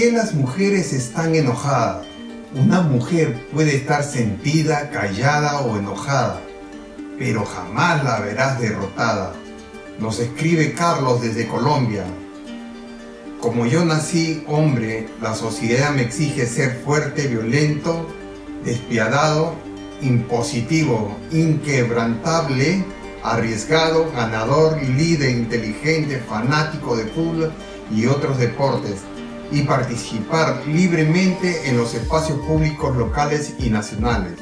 Qué las mujeres están enojadas? Una mujer puede estar sentida, callada o enojada, pero jamás la verás derrotada. Nos escribe Carlos desde Colombia. Como yo nací hombre, la sociedad me exige ser fuerte, violento, despiadado, impositivo, inquebrantable, arriesgado, ganador, líder, inteligente, fanático de fútbol y otros deportes y participar libremente en los espacios públicos locales y nacionales.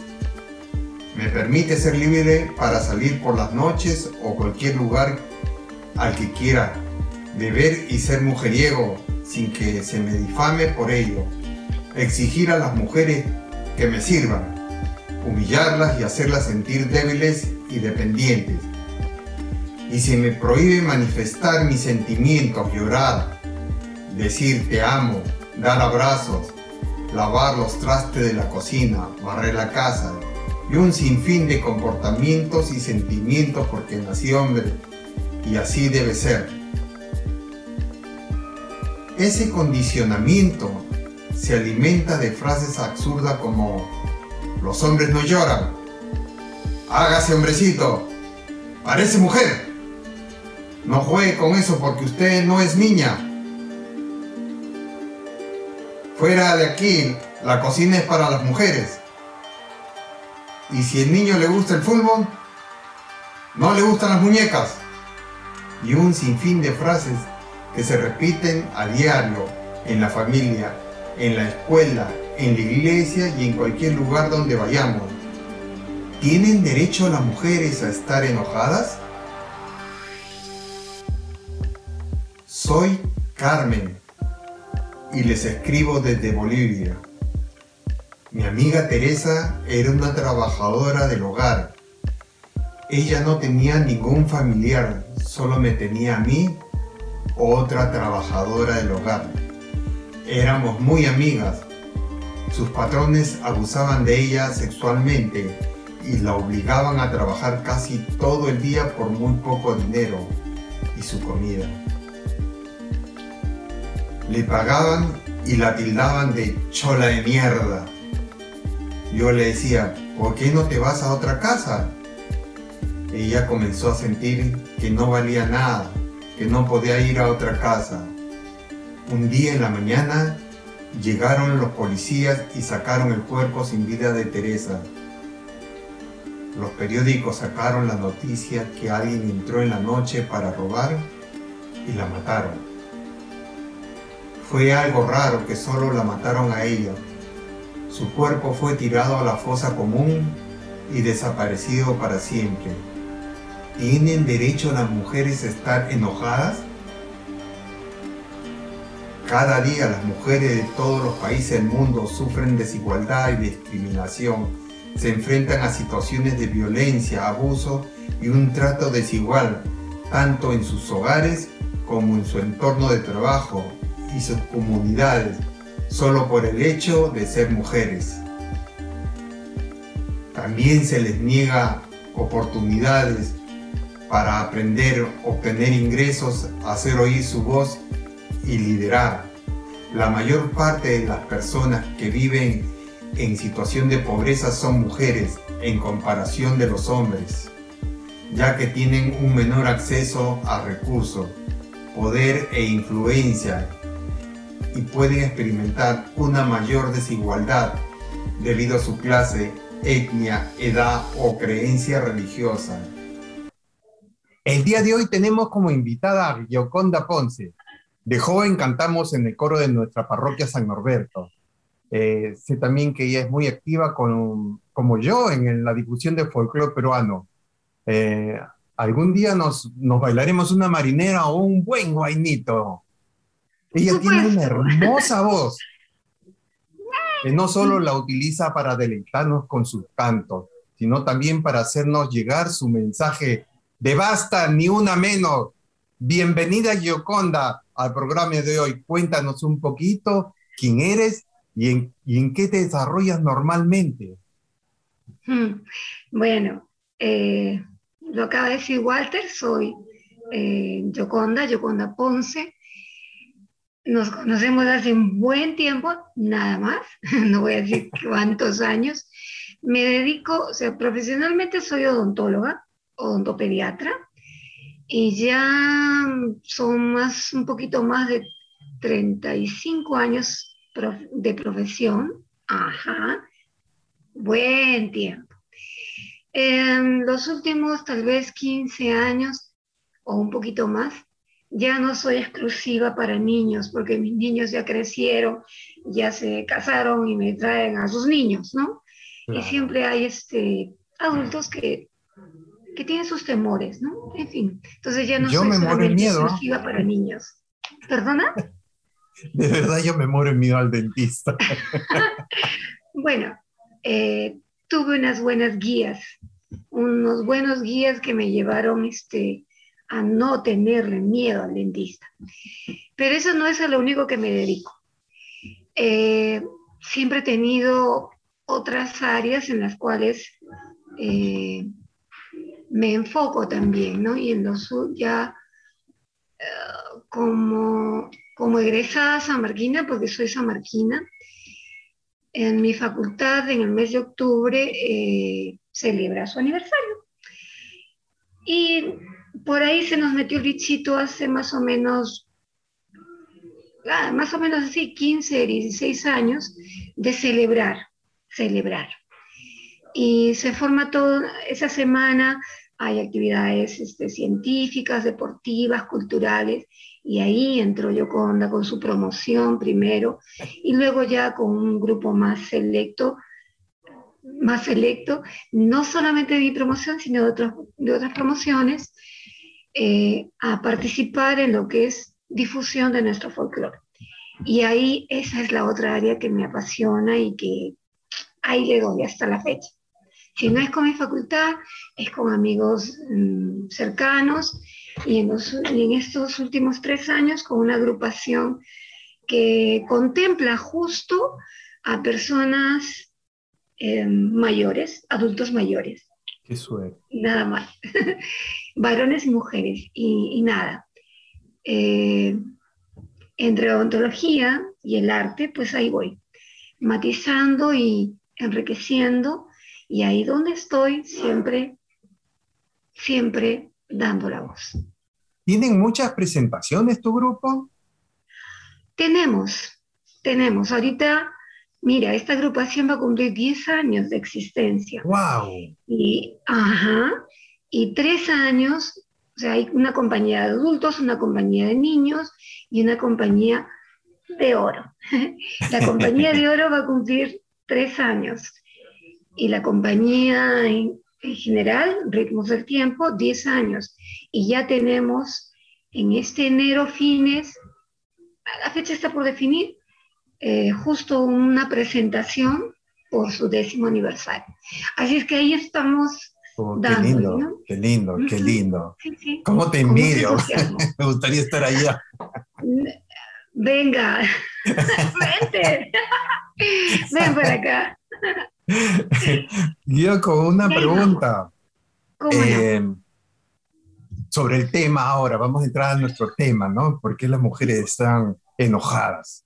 Me permite ser libre para salir por las noches o cualquier lugar al que quiera, beber y ser mujeriego sin que se me difame por ello, exigir a las mujeres que me sirvan, humillarlas y hacerlas sentir débiles y dependientes. Y se me prohíbe manifestar mis sentimientos, llorar, decir te amo, dar abrazos, lavar los trastes de la cocina, barrer la casa y un sinfín de comportamientos y sentimientos porque nací hombre y así debe ser. Ese condicionamiento se alimenta de frases absurdas como los hombres no lloran, hágase hombrecito, parece mujer, no juegue con eso porque usted no es niña. Fuera de aquí, la cocina es para las mujeres. Y si el niño le gusta el fútbol, no le gustan las muñecas. Y un sinfín de frases que se repiten a diario en la familia, en la escuela, en la iglesia y en cualquier lugar donde vayamos. ¿Tienen derecho las mujeres a estar enojadas? Soy Carmen y les escribo desde Bolivia. Mi amiga Teresa era una trabajadora del hogar. Ella no tenía ningún familiar, solo me tenía a mí, otra trabajadora del hogar. Éramos muy amigas. Sus patrones abusaban de ella sexualmente y la obligaban a trabajar casi todo el día por muy poco dinero y su comida le pagaban y la tildaban de chola de mierda. Yo le decía, ¿por qué no te vas a otra casa? Ella comenzó a sentir que no valía nada, que no podía ir a otra casa. Un día en la mañana llegaron los policías y sacaron el cuerpo sin vida de Teresa. Los periódicos sacaron la noticia que alguien entró en la noche para robar y la mataron. Fue algo raro que solo la mataron a ella. Su cuerpo fue tirado a la fosa común y desaparecido para siempre. ¿Tienen derecho las mujeres a estar enojadas? Cada día las mujeres de todos los países del mundo sufren desigualdad y discriminación. Se enfrentan a situaciones de violencia, abuso y un trato desigual, tanto en sus hogares como en su entorno de trabajo, y sus comunidades solo por el hecho de ser mujeres. También se les niega oportunidades para aprender, obtener ingresos, hacer oír su voz y liderar. La mayor parte de las personas que viven en situación de pobreza son mujeres en comparación de los hombres, ya que tienen un menor acceso a recursos, poder e influencia y pueden experimentar una mayor desigualdad debido a su clase, etnia, edad o creencia religiosa. El día de hoy tenemos como invitada a Gioconda Ponce. De joven cantamos en el coro de nuestra parroquia San Norberto. Eh, sé también que ella es muy activa con, como yo en la difusión del folclore peruano. Eh, algún día nos, nos bailaremos una marinera o un buen guainito. Ella tiene una hermosa voz. que no solo la utiliza para deleitarnos con sus cantos, sino también para hacernos llegar su mensaje de basta, ni una menos. Bienvenida Gioconda al programa de hoy. Cuéntanos un poquito quién eres y en, y en qué te desarrollas normalmente. Hmm. Bueno, eh, lo acaba de decir Walter, soy eh, Yoconda, Yoconda Ponce. Nos conocemos hace un buen tiempo, nada más, no voy a decir cuántos años. Me dedico, o sea, profesionalmente soy odontóloga, odontopediatra, y ya son más, un poquito más de 35 años de profesión. Ajá, buen tiempo. En los últimos tal vez 15 años o un poquito más, ya no soy exclusiva para niños, porque mis niños ya crecieron, ya se casaron y me traen a sus niños, ¿no? Y siempre hay este, adultos que, que tienen sus temores, ¿no? En fin, entonces ya no yo soy me miedo. exclusiva para niños. ¿Perdona? De verdad yo me muero en miedo al dentista. bueno, eh, tuve unas buenas guías, unos buenos guías que me llevaron este, a no tenerle miedo al dentista. Pero eso no es lo único que me dedico. Eh, siempre he tenido otras áreas en las cuales eh, me enfoco también, ¿no? Y en los ya uh, como, como egresada samarquina, porque soy samarquina, en mi facultad en el mes de octubre eh, celebra su aniversario. Y por ahí se nos metió el bichito hace más o menos, ah, más o menos así, 15, 16 años, de celebrar, celebrar. Y se forma toda esa semana, hay actividades este, científicas, deportivas, culturales, y ahí entró Yoconda con su promoción primero y luego ya con un grupo más selecto, más selecto, no solamente de mi promoción, sino de, otros, de otras promociones, eh, a participar en lo que es difusión de nuestro folclore. Y ahí esa es la otra área que me apasiona y que ahí le doy hasta la fecha. Si no es con mi facultad, es con amigos mm, cercanos y en, estos últimos tres años con una agrupación que contempla justo a personas eh, mayores, adultos mayores. Qué suerte. Nada más. Varones y mujeres, y, nada. Eh, entre odontología y el arte, pues ahí voy, matizando y enriqueciendo, y ahí donde estoy, siempre, siempre dando la voz. ¿Tienen muchas presentaciones tu grupo? Tenemos, tenemos. Ahorita, mira, esta agrupación va a cumplir 10 años de existencia. ¡Wow! Y, ajá, y tres años, o sea, hay una compañía de adultos, una compañía de niños y una compañía de oro. La compañía de oro va a cumplir tres años y la compañía en general, ritmos del tiempo, 10 años. Y ya tenemos en este enero fines, la fecha está por definir, eh, justo una presentación por su décimo aniversario. Así es que ahí estamos. Oh, qué lindo, qué lindo, qué lindo. ¿Cómo te envidio? Me gustaría estar allá. Venga, vente. Ven para acá. Yo con una pregunta. Eh, sobre el tema ahora, vamos a entrar a nuestro tema, ¿no? ¿Por qué las mujeres están enojadas?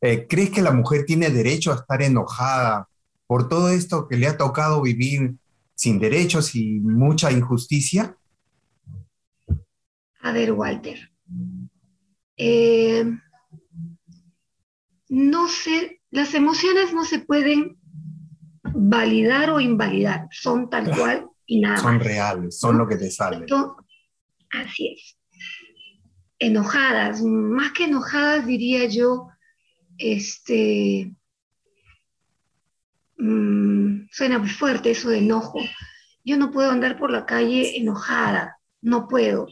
Eh, ¿Crees que la mujer tiene derecho a estar enojada por todo esto que le ha tocado vivir sin derechos y mucha injusticia? A ver, Walter. Eh, no sé, las emociones no se pueden validar o invalidar, son tal cual y nada Son reales, son lo que te sale. así es. Enojadas, más que enojadas diría yo, este, mm, suena muy fuerte eso de enojo. Yo no puedo andar por la calle enojada, no puedo,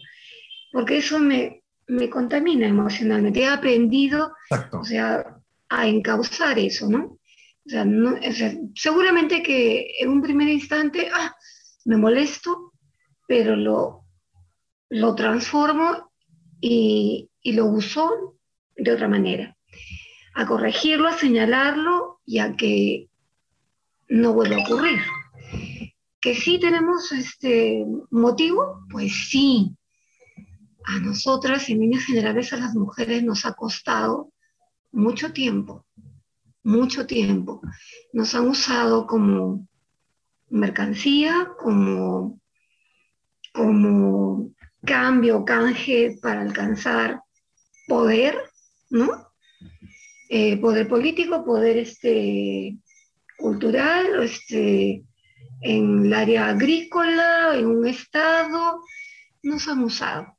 porque eso me, me contamina emocionalmente. He aprendido, o sea, a encauzar eso, ¿no? O sea, seguramente que en un primer instante, ah, me molesto, pero lo, lo transformo y, y lo uso de otra manera. A corregirlo, a señalarlo y a que no vuelva a ocurrir. Que sí tenemos este motivo, pues sí. A nosotras, en líneas generales, a las mujeres nos ha costado mucho tiempo, mucho tiempo. Nos han usado como mercancía, como, como cambio, canje para alcanzar poder, ¿no? Eh, poder político, poder este, cultural, este, en el área agrícola, en un estado, nos han usado.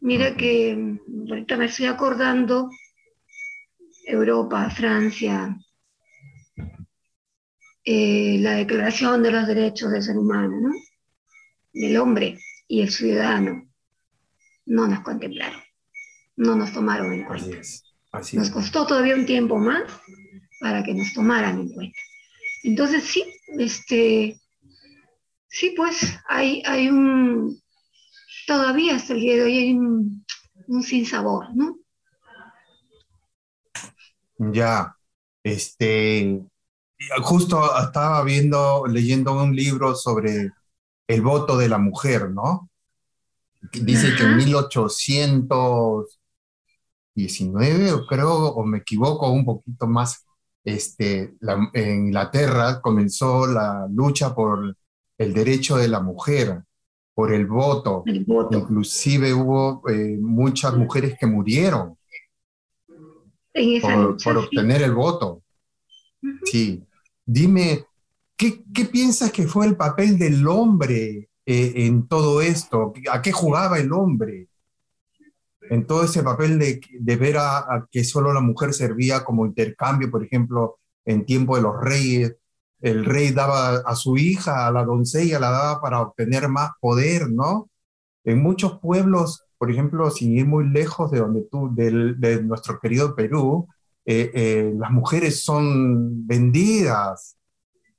Mira que ahorita me estoy acordando, Europa, Francia, eh, la Declaración de los Derechos del Ser Humano, ¿no? del hombre y el ciudadano, no nos contemplaron, no nos tomaron en cuenta. nos costó todavía un tiempo más para que nos tomaran en cuenta. Entonces sí, este, sí, pues hay, hay un, todavía hasta el día de hoy hay un, un sinsabor, ¿no? Ya, este, justo estaba viendo, leyendo un libro sobre el voto de la mujer, ¿no? Dice que en 1819, creo, o me equivoco un poquito más, este, en Inglaterra comenzó la lucha por el derecho de la mujer, por el voto. Inclusive hubo eh, muchas mujeres que murieron por, obtener el voto. Sí. Dime, ¿qué, piensas que fue el papel del hombre eh, en todo esto? ¿A qué jugaba el hombre? En todo ese papel de, de ver a, que solo la mujer servía como intercambio, por ejemplo, en tiempo de los reyes, el rey daba a su hija, a la doncella, la daba para obtener más poder, ¿no? En muchos pueblos, por ejemplo, sin ir muy lejos de donde tú, de, nuestro querido Perú, eh, eh, las mujeres son vendidas,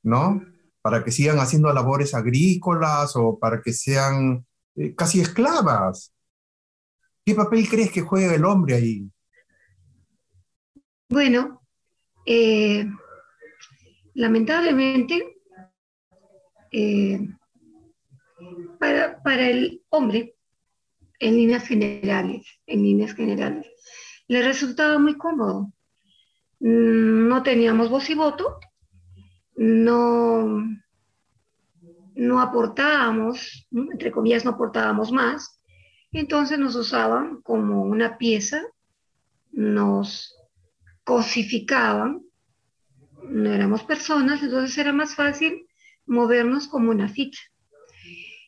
¿no? Para que sigan haciendo labores agrícolas o para que sean eh, casi esclavas. ¿Qué papel crees que juega el hombre ahí? Bueno, eh, lamentablemente, eh, para, el hombre, en líneas generales, en líneas generales, le resultaba muy cómodo. No teníamos voz y voto, no, no aportábamos, entre comillas, no aportábamos más, entonces nos usaban como una pieza, nos cosificaban, no éramos personas, entonces era más fácil movernos como una ficha.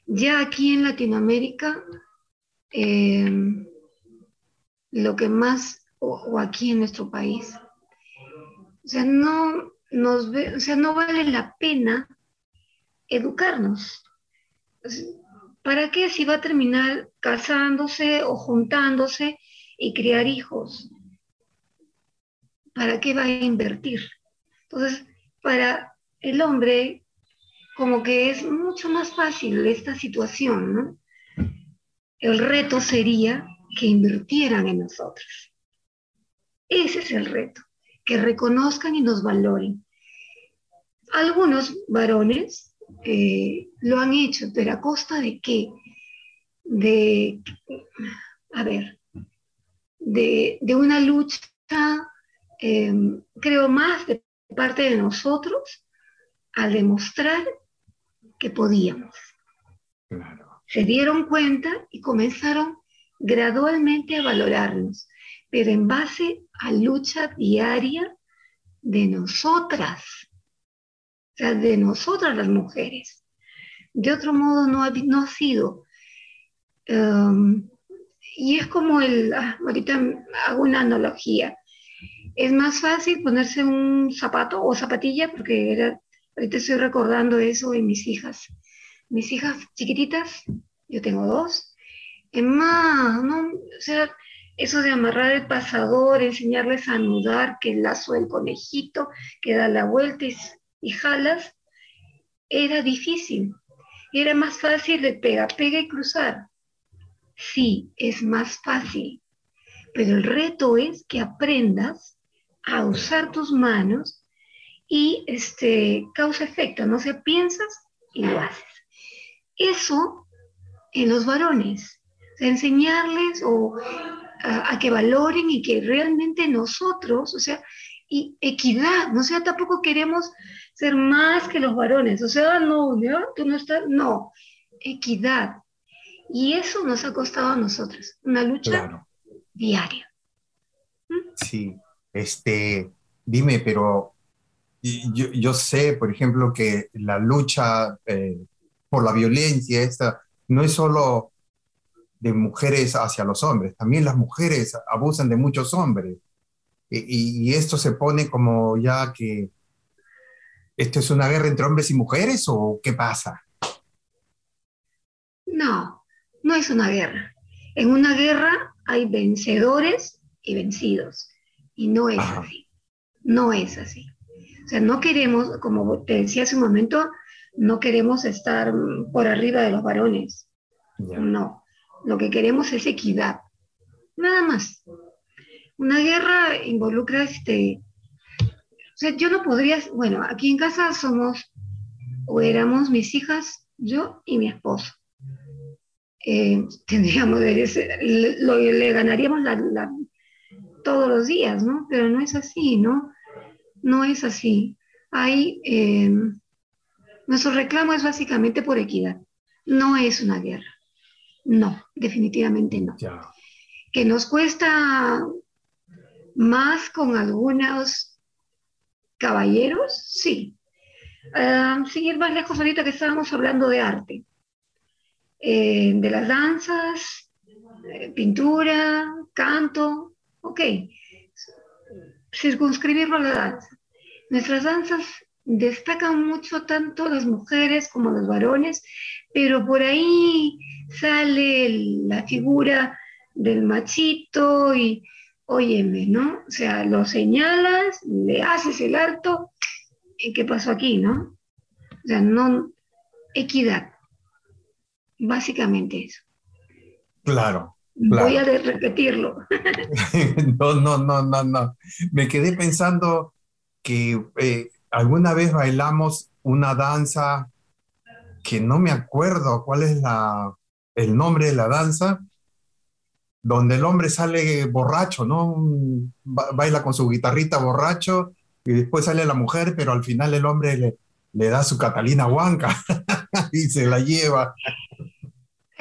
Ya aquí en Latinoamérica, em, lo que más, o, aquí en nuestro país, o sea, no, nos o sea, no vale la pena educarnos. ¿Para qué si va a terminar casándose o juntándose y criar hijos? ¿Para qué va a invertir? Entonces, para el hombre, como que es mucho más fácil esta situación, ¿no? El reto sería que invirtieran en nosotros. Ese es el reto, que reconozcan y nos valoren. Algunos varones eh, lo han hecho, pero a costa de qué? De, a ver, de, una lucha, em, creo más de parte de nosotros, al demostrar que podíamos. Se dieron cuenta y comenzaron gradualmente a valorarnos, pero en base a lucha diaria de nosotras de nosotras las mujeres. De otro modo no ha, no ha sido. Um, y es como el, ah, ahorita hago una analogía. Es más fácil ponerse un zapato o zapatilla, porque era, ahorita estoy recordando eso en mis hijas. Mis hijas chiquititas, yo tengo dos, es más, ¿no? O sea, eso de amarrar el pasador, enseñarles a anudar, que el lazo del conejito, que da la vuelta y, jalas, era difícil. Era más fácil de pega, pega y cruzar. Sí, es más fácil, pero el reto es que aprendas a usar tus manos y este, causa efecto, no se piensas y lo haces. Eso en los varones, enseñarles o a, que valoren y que realmente nosotros, o sea, y equidad, no sea, tampoco queremos ser más que los varones, o sea, no, ¿no? tú no estás, no, equidad. Y eso nos ha costado a nosotros, una lucha diaria. ¿Mm? Sí, este, dime, pero yo, yo, sé, por ejemplo, que la lucha eh, por la violencia esta no es solo de mujeres hacia los hombres, también las mujeres abusan de muchos hombres. Y, esto se pone como ya que esto es una guerra entre hombres y mujeres o qué pasa? No, no es una guerra. En una guerra hay vencedores y vencidos. Y no es así. No es así. O sea, no queremos, como te decía hace un momento, no queremos estar por arriba de los varones. No. Lo que queremos es equidad. Nada más. Una guerra involucra este. Sea, yo no podría. Bueno, aquí en casa somos o éramos mis hijas, yo y mi esposo. Eh, tendríamos lo, le ganaríamos todos los días, ¿no? Pero no es así, ¿no? No es así. Hay, eh, nuestro reclamo es básicamente por equidad. No es una guerra. No, definitivamente no. Que nos cuesta más con algunos caballeros, sí. Uh, seguir más lejos ahorita que estábamos hablando de arte, eh, de las danzas, pintura, canto, ok. Circunscribirlo a la danza. Nuestras danzas destacan mucho tanto las mujeres como los varones, pero por ahí sale la figura del machito y, óyeme, ¿no? O sea, lo señalas, le haces el alto, ¿y qué pasó aquí, no? O sea, no, equidad, básicamente eso. Claro. Voy a repetirlo. no, no, no, no, no. Me quedé pensando que eh, alguna vez bailamos una danza que no me acuerdo cuál es la, el nombre de la danza, donde el hombre sale borracho, ¿no? Baila con su guitarrita borracho y después sale la mujer, pero al final el hombre le, le da su Catalina Huanca y se la lleva.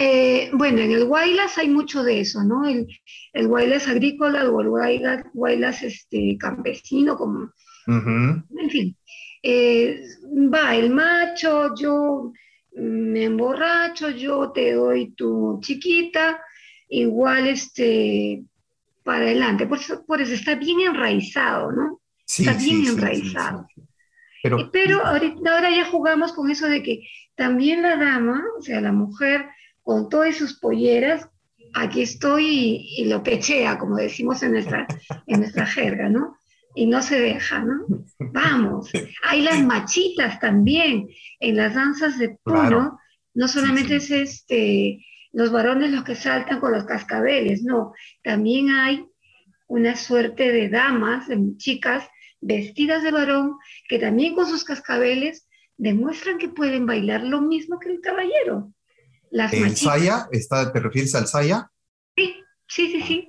Eh, bueno, en el Guaylas hay mucho de eso, ¿no? El, el Guaylas agrícola o el Guaylas, este, campesino, como... En fin, eh, va el macho, yo me emborracho, yo te doy tu chiquita, igual este, para adelante. Por eso, por eso está bien enraizado, ¿no? está bien enraizado. pero, Pero ahorita, ahora ya jugamos con eso de que también la dama, o sea, la mujer, con todas sus polleras, aquí estoy y, y lo pechea, como decimos en nuestra, en nuestra jerga, ¿no? y no se deja, ¿no? Vamos. Hay las machitas también en las danzas de Puno. No solamente es este, los varones los que saltan con los cascabeles, no. También hay una suerte de damas, de chicas vestidas de varón, que también con sus cascabeles demuestran que pueden bailar lo mismo que el caballero. Las ¿El saya? ¿Te refieres al saya? Sí, sí, sí, sí.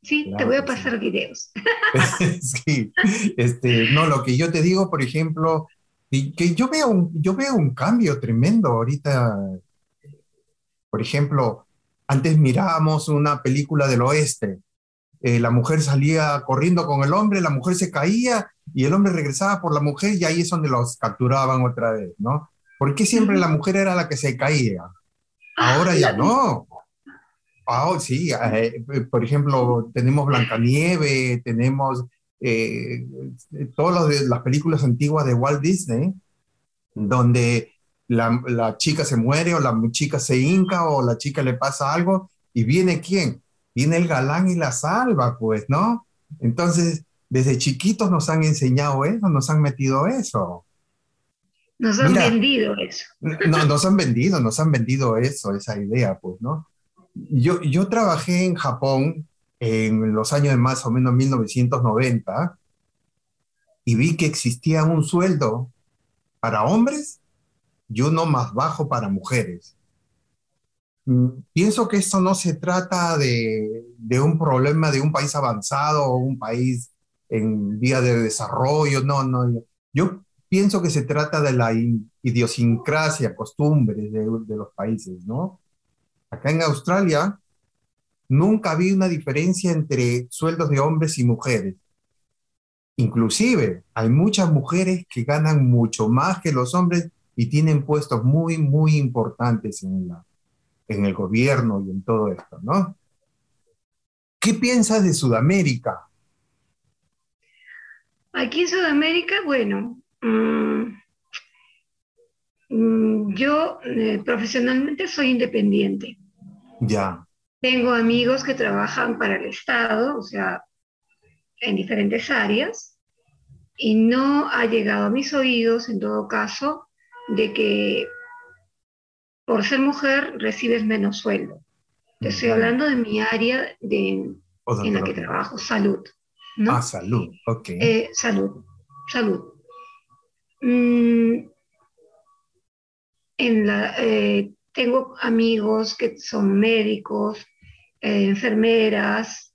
Sí, te voy a pasar videos. sí, este, no, lo que yo te digo, por ejemplo, que yo veo un, yo veo un cambio tremendo ahorita. Por ejemplo, antes mirábamos una película del oeste. Eh, la mujer salía corriendo con el hombre, la mujer se caía y el hombre regresaba por la mujer y ahí es donde los capturaban otra vez, ¿no? ¿Por qué siempre la mujer era la que se caía? Ah, Ahora ya no. Ah, sí, eh, por ejemplo, tenemos Blancanieve, tenemos eh, todas las películas antiguas de Walt Disney, donde la, chica se muere o la chica se hinca o la chica le pasa algo y viene quién? viene el galán y la salva, pues, ¿no? Entonces, desde chiquitos nos han enseñado eso, nos han metido eso. Nos han vendido eso. No, nos han vendido, nos han vendido eso, esa idea, pues, ¿no? Yo, yo trabajé en Japón en los años de más o menos 1990 y vi que existía un sueldo para hombres y uno más bajo para mujeres. Mm, pienso que esto no se trata de, de, un problema de un país avanzado o un país en vía de desarrollo, no, no. Yo pienso que se trata de la idiosincrasia, costumbres de, de los países, ¿no? Acá en Australia nunca vi una diferencia entre sueldos de hombres y mujeres. Inclusive hay muchas mujeres que ganan mucho más que los hombres y tienen puestos muy, muy importantes en, la, en el gobierno y en todo esto, ¿no? ¿Qué piensas de Sudamérica? Aquí en Sudamérica, bueno, mm, mm, yo eh, profesionalmente soy independiente. Ya. Tengo amigos que trabajan para el Estado, o sea, en diferentes áreas, y no ha llegado a mis oídos, en todo caso, de que por ser mujer recibes menos sueldo. Te estoy hablando de mi área de, en la que trabajo, salud. ¿no? Ah, salud, ok. Eh, salud, salud. Mm, en la, eh, tengo amigos que son médicos, eh, enfermeras,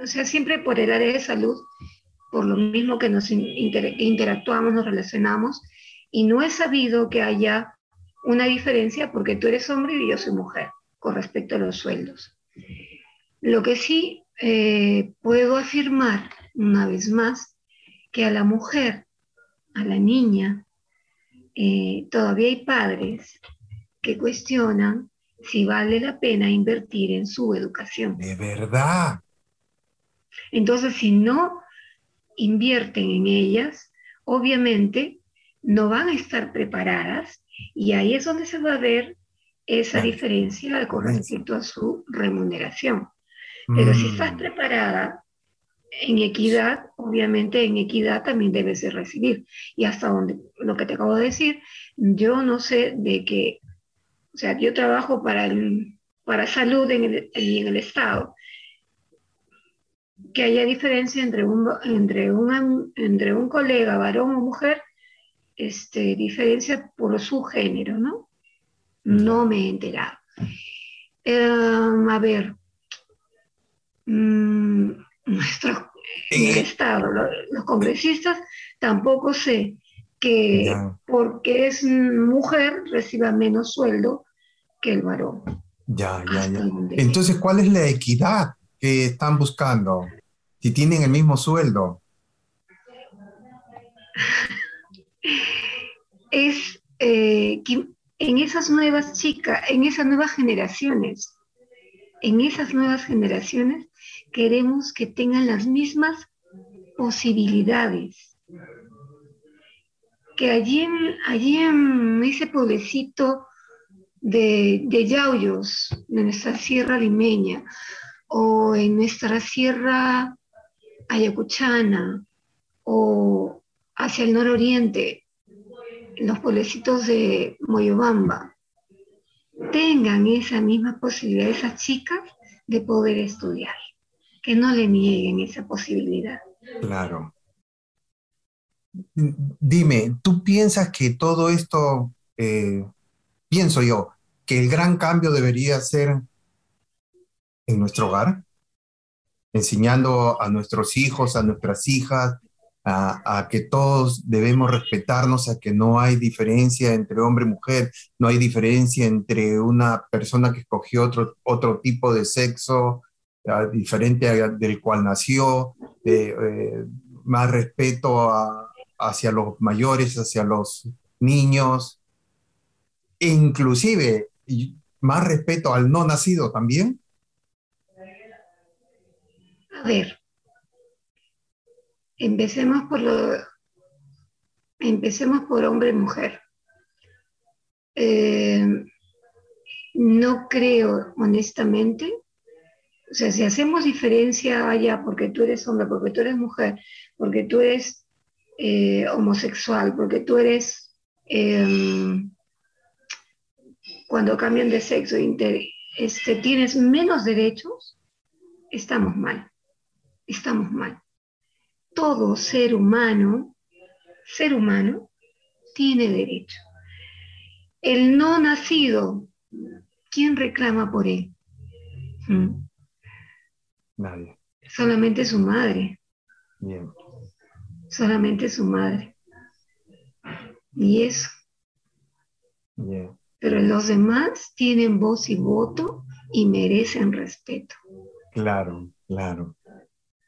o sea, siempre por el área de salud, por lo mismo que nos interactuamos, nos relacionamos, y no he sabido que haya una diferencia porque tú eres hombre y yo soy mujer con respecto a los sueldos. Lo que sí eh, puedo afirmar una vez más que a la mujer, a la niña, eh, todavía hay padres que cuestionan si vale la pena invertir en su educación. De verdad. Entonces, si no invierten en ellas, obviamente no van a estar preparadas y ahí es donde se va a ver esa diferencia con respecto a su remuneración. Pero si estás mm. preparada en equidad, obviamente en equidad también debes de recibir. Y hasta donde, lo que te acabo de decir, yo no sé de que, o sea, yo trabajo para, el, para salud en el, en el Estado, que haya diferencia entre un, entre, un, entre un colega varón o mujer este, diferencia por su género, ¿no? No me he enterado. Em, a ver, mm, nuestro, en el Estado, los, congresistas, tampoco sé que porque es mujer reciba menos sueldo que el varón. Ya, ya, ya. Entonces, ¿cuál es la equidad que están buscando? Si tienen el mismo sueldo. es eh, que en esas nuevas chicas, en esas nuevas generaciones, en esas nuevas generaciones queremos que tengan las mismas posibilidades. Que allí en, allí en ese pueblecito de, de Yauyos, de nuestra sierra limeña, o en nuestra sierra ayacuchana, o hacia el nororiente, los pueblecitos de Moyobamba, tengan esa misma posibilidad, esas chicas, de poder estudiar, que no le nieguen esa posibilidad. Claro. Dime, ¿tú piensas que todo esto, eh, pienso yo, que el gran cambio debería ser en nuestro hogar? Enseñando a nuestros hijos, a nuestras hijas, a, que todos debemos respetarnos, a que no hay diferencia entre hombre y mujer, no hay diferencia entre una persona que escogió otro, otro tipo de sexo diferente del cual nació, eh, más respeto hacia los mayores, hacia los niños, e inclusive más respeto al no nacido también. A ver, Empecemos por lo, empecemos por hombre mujer. Eh, no creo, honestamente, O sea, si hacemos diferencia allá porque tú eres hombre, porque tú eres mujer, porque tú eres eh, homosexual, porque tú eres, em, cuando cambian de sexo, este, tienes menos derechos, estamos mal, estamos mal. Todo ser humano, ser humano, tiene derecho. El no nacido, ¿quién reclama por él? ¿Mm? Nadie. Solamente su madre. Bien. Solamente su madre. Y eso. Bien. Pero los demás tienen voz y voto y merecen respeto. Claro, claro.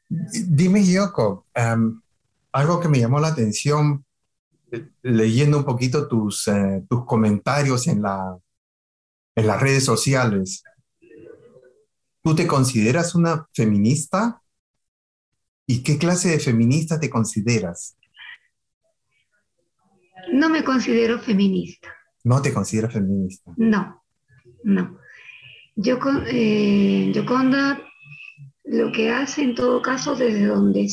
Dime, Yoko, em, algo que me llamó la atención eh, leyendo un poquito tus, eh, tus comentarios en, la, en las redes sociales. ¿Tú te consideras una feminista? ¿Y qué clase de feminista te consideras? No me considero feminista. ¿No te consideras feminista? No, no. Yo, eh, Yoconda lo que hace en todo caso desde donde,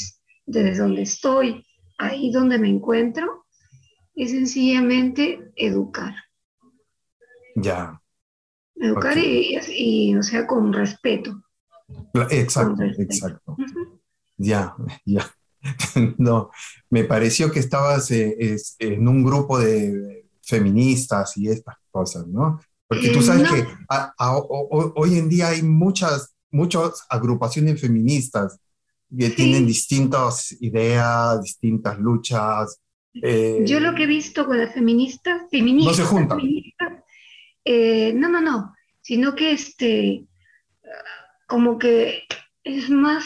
desde donde estoy, ahí donde me encuentro, es sencillamente educar. Ya. Educar y, o sea, con respeto. Exacto, exacto. Ya, ya. no, me pareció que estabas eh, en un grupo de feministas y estas cosas, ¿no? Porque tú eh, sabes que hoy en día hay muchas, muchas agrupaciones feministas que tienen distintas ideas, distintas luchas. Eh, Yo lo que he visto con las feministas, feministas, no se juntan. Eh, no, no, no, sino que este, como que es más,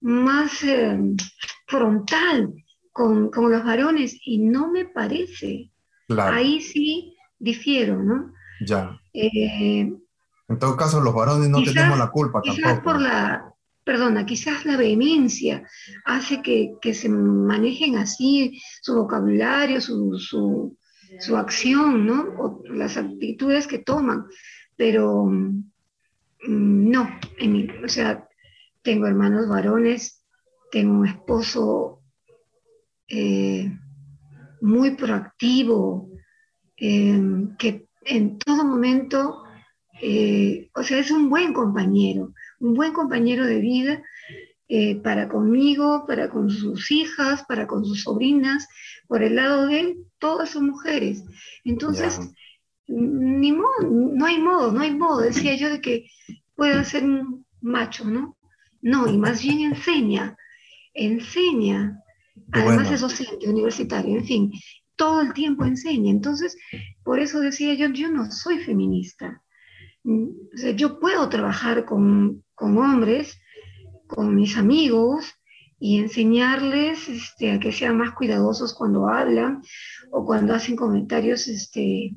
más eh, frontal con, los varones y no me parece. Ahí sí difiero, ¿no? Ya. Eh, en todo caso, los varones no tenemos la culpa quizás por la, perdona, quizás la vehemencia hace que, se manejen así su vocabulario, su, su acción, ¿no? O las actitudes que toman, pero mm, no, o sea, tengo hermanos varones, tengo un esposo eh, muy proactivo, em, que en todo momento, eh, o sea, es un buen compañero, un buen compañero de vida eh, para conmigo, para con sus hijas, para con sus sobrinas, por el lado de él, todas son mujeres. Entonces, ni modo, no hay modo, no hay modo, decía yo, de que pueda ser un macho, ¿no? No, y más bien enseña, enseña. Además es docente, universitario, en fin, todo el tiempo enseña. Entonces, por eso decía yo, yo no soy feminista. O sea, yo puedo trabajar con, con hombres, con mis amigos, y enseñarles este, a que sean más cuidadosos cuando hablan o cuando hacen comentarios este,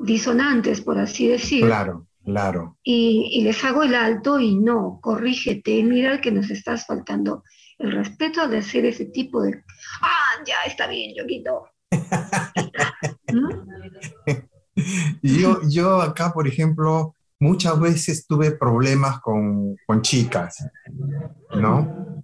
disonantes, por así decirlo. Claro, claro. Y, les hago el alto y no, corrígete, mira que nos estás faltando el respeto de hacer ese tipo de, ah, ya está bien, yo quito. yo, yo acá, por ejemplo, muchas veces tuve problemas con, con chicas, ¿no?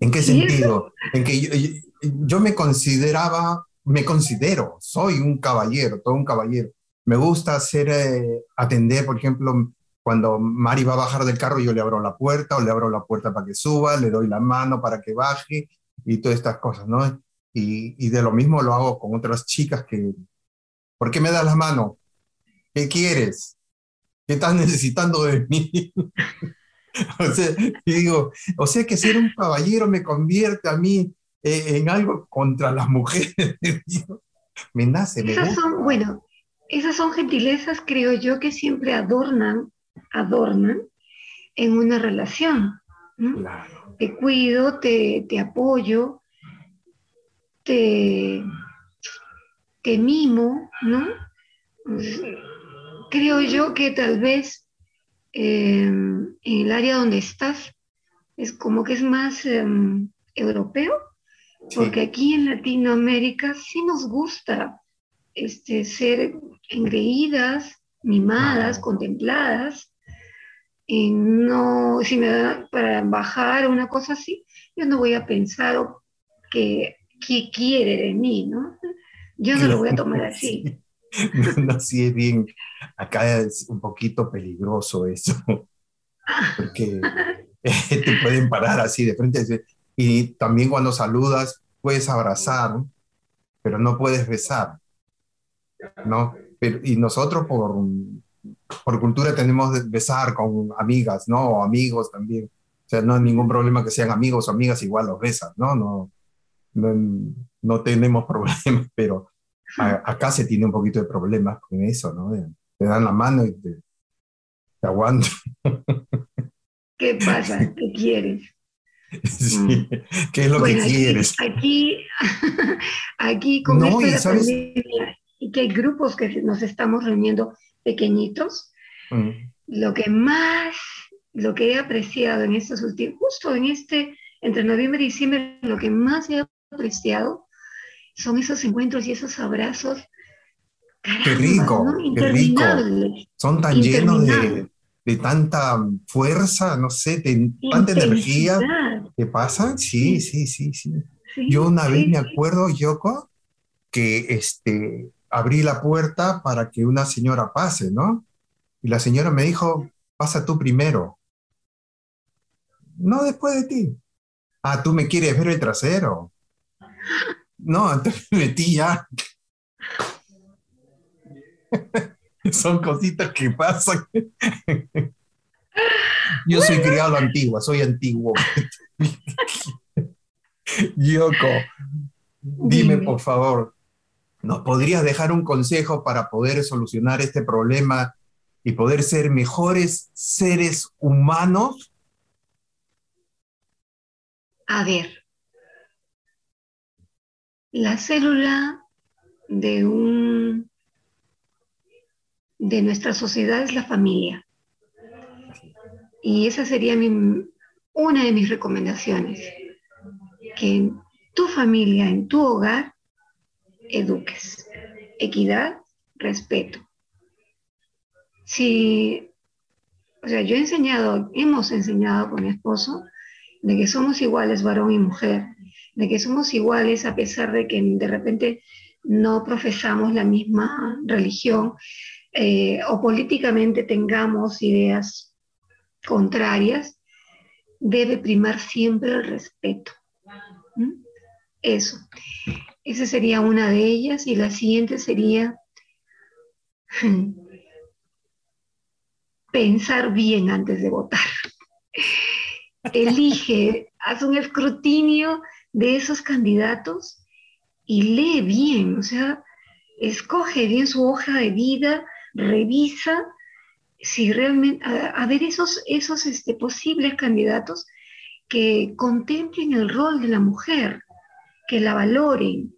¿En qué sentido? En que yo, me consideraba, me considero, soy un caballero, todo un caballero. Me gusta hacer, eh, atender, por ejemplo, cuando Mari va a bajar del carro, yo le abro la puerta o le abro la puerta para que suba, le doy la mano para que baje y todas estas cosas, ¿no? Y, y de lo mismo lo hago con otras chicas que, ¿por qué me das la mano? ¿Qué quieres? ¿Qué estás necesitando de mí? o sea, digo, o sea que ser un caballero me convierte a mí eh, en algo contra las mujeres. me nace, me esas Son, bueno, esas son gentilezas, creo yo, que siempre adornan, adornan en una relación. Te cuido, te, te apoyo, te, te mimo, ¿no? Creo yo que tal vez Em, en el área donde estás, es como que es más em, europeo, porque aquí en Latinoamérica sí nos gusta este, ser engreídas, mimadas, contempladas, Y no, si me da para bajar una cosa así, yo no voy a pensar que, qué quiere de mí, ¿no? Yo no lo voy a tomar así. No, sí es bien, acá es un poquito peligroso eso, porque te pueden parar así de frente y también cuando saludas puedes abrazar, pero no puedes besar, ¿no? Pero, y nosotros por, por cultura tenemos que besar con amigas, ¿no? O amigos también. O sea, no hay ningún problema que sean amigos o amigas, igual los besas, ¿no? No, no, no tenemos problemas, pero acá se tiene un poquito de problemas con eso, ¿no? Te dan la mano y te, te aguantan. ¿Qué pasa? ¿Qué quieres? Sí. Mm. ¿Qué es lo que quieres? Aquí, aquí con no, esto y, y que hay grupos que nos estamos reuniendo pequeñitos, mm. lo que más, lo que he apreciado en estos últimos, justo en este, entre noviembre y diciembre, lo que más he apreciado son esos encuentros y esos abrazos. qué rico, qué rico. Son tan llenos de, de, tanta fuerza, no sé, de tanta energía. ¿Qué pasa? Sí, sí, sí, sí. Yo una vez me acuerdo, Yoko, que este, abrí la puerta para que una señora pase, ¿no? Y la señora me dijo, pasa tú primero. No después de ti. Ah, tú me quieres ver el trasero. No, entonces me metí ya. Son cositas que pasan. Yo soy criado antigua, soy antiguo. Yoko, dime por favor, ¿nos podrías dejar un consejo para poder solucionar este problema y poder ser mejores seres humanos? A ver, la célula de, un, de nuestra sociedad es la familia. Y esa sería una de mis recomendaciones, que en tu familia, en tu hogar, eduques. Equidad, respeto. Si, o sea, yo he enseñado, hemos enseñado con mi esposo, de que somos iguales varón y mujer, de que somos iguales a pesar de que de repente no profesamos la misma religión eh, o políticamente tengamos ideas contrarias, debe primar siempre el respeto. Eso. Esa sería una de ellas y la siguiente sería pensar bien antes de votar. Elige, haz un escrutinio de esos candidatos y lee bien, o sea, escoge bien su hoja de vida, revisa si realmente, a, ver esos, esos este, posibles candidatos que contemplen el rol de la mujer, que la valoren,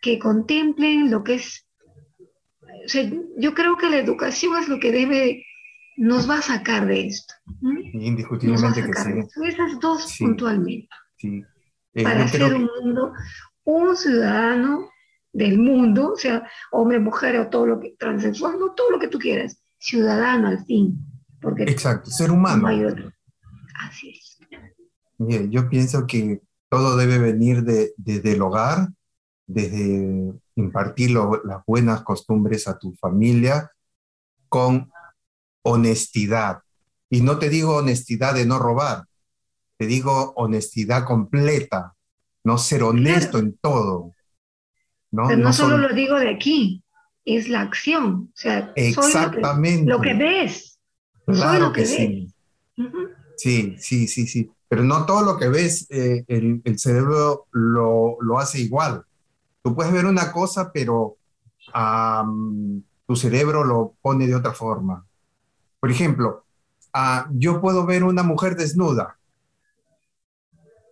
que contemplen lo que es, o sea, yo creo que la educación es lo que debe, nos va a sacar de esto. Indiscutiblemente que sí. Esas dos puntualmente. Sí. Eh, para ser un mundo, un ciudadano del mundo, o sea, hombre, mujer o todo lo que, transexual, todo lo que tú quieras, ciudadano al fin. Porque Exacto, ser humano. Así es. yo pienso que todo debe venir de, desde el hogar, desde impartir las buenas costumbres a tu familia con honestidad. Y no te digo honestidad de no robar, te digo honestidad completa, no ser honesto en todo. No, Pero no, solo lo digo de aquí, es la acción. O sea, Exactamente. lo, que, ves. Claro que, sí. Sí, sí, sí, sí. Pero no todo lo que ves, eh, el, el, cerebro lo, lo, hace igual. Tú puedes ver una cosa, pero tu cerebro lo pone de otra forma. Por ejemplo, uh, yo puedo ver una mujer desnuda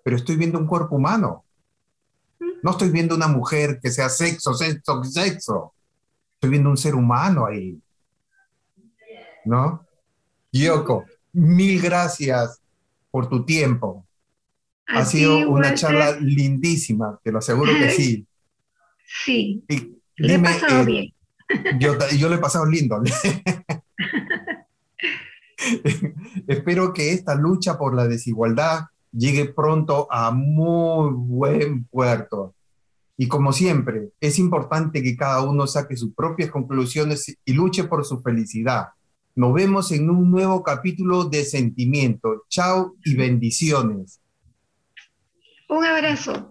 pero estoy viendo un cuerpo humano. No estoy viendo una mujer que sea sexo, sexo, sexo. Estoy viendo un ser humano ahí. ¿No? Yoko, mil gracias por tu tiempo. ha sido una charla lindísima, te lo aseguro que sí. Sí. le he pasado eh, bien. Yo, yo le he pasado lindo. Espero que esta lucha por la desigualdad llegue pronto a muy buen puerto. Y como siempre, es importante que cada uno saque sus propias conclusiones y luche por su felicidad. Nos vemos en un nuevo capítulo de Sentimiento. Chao y bendiciones. Un abrazo.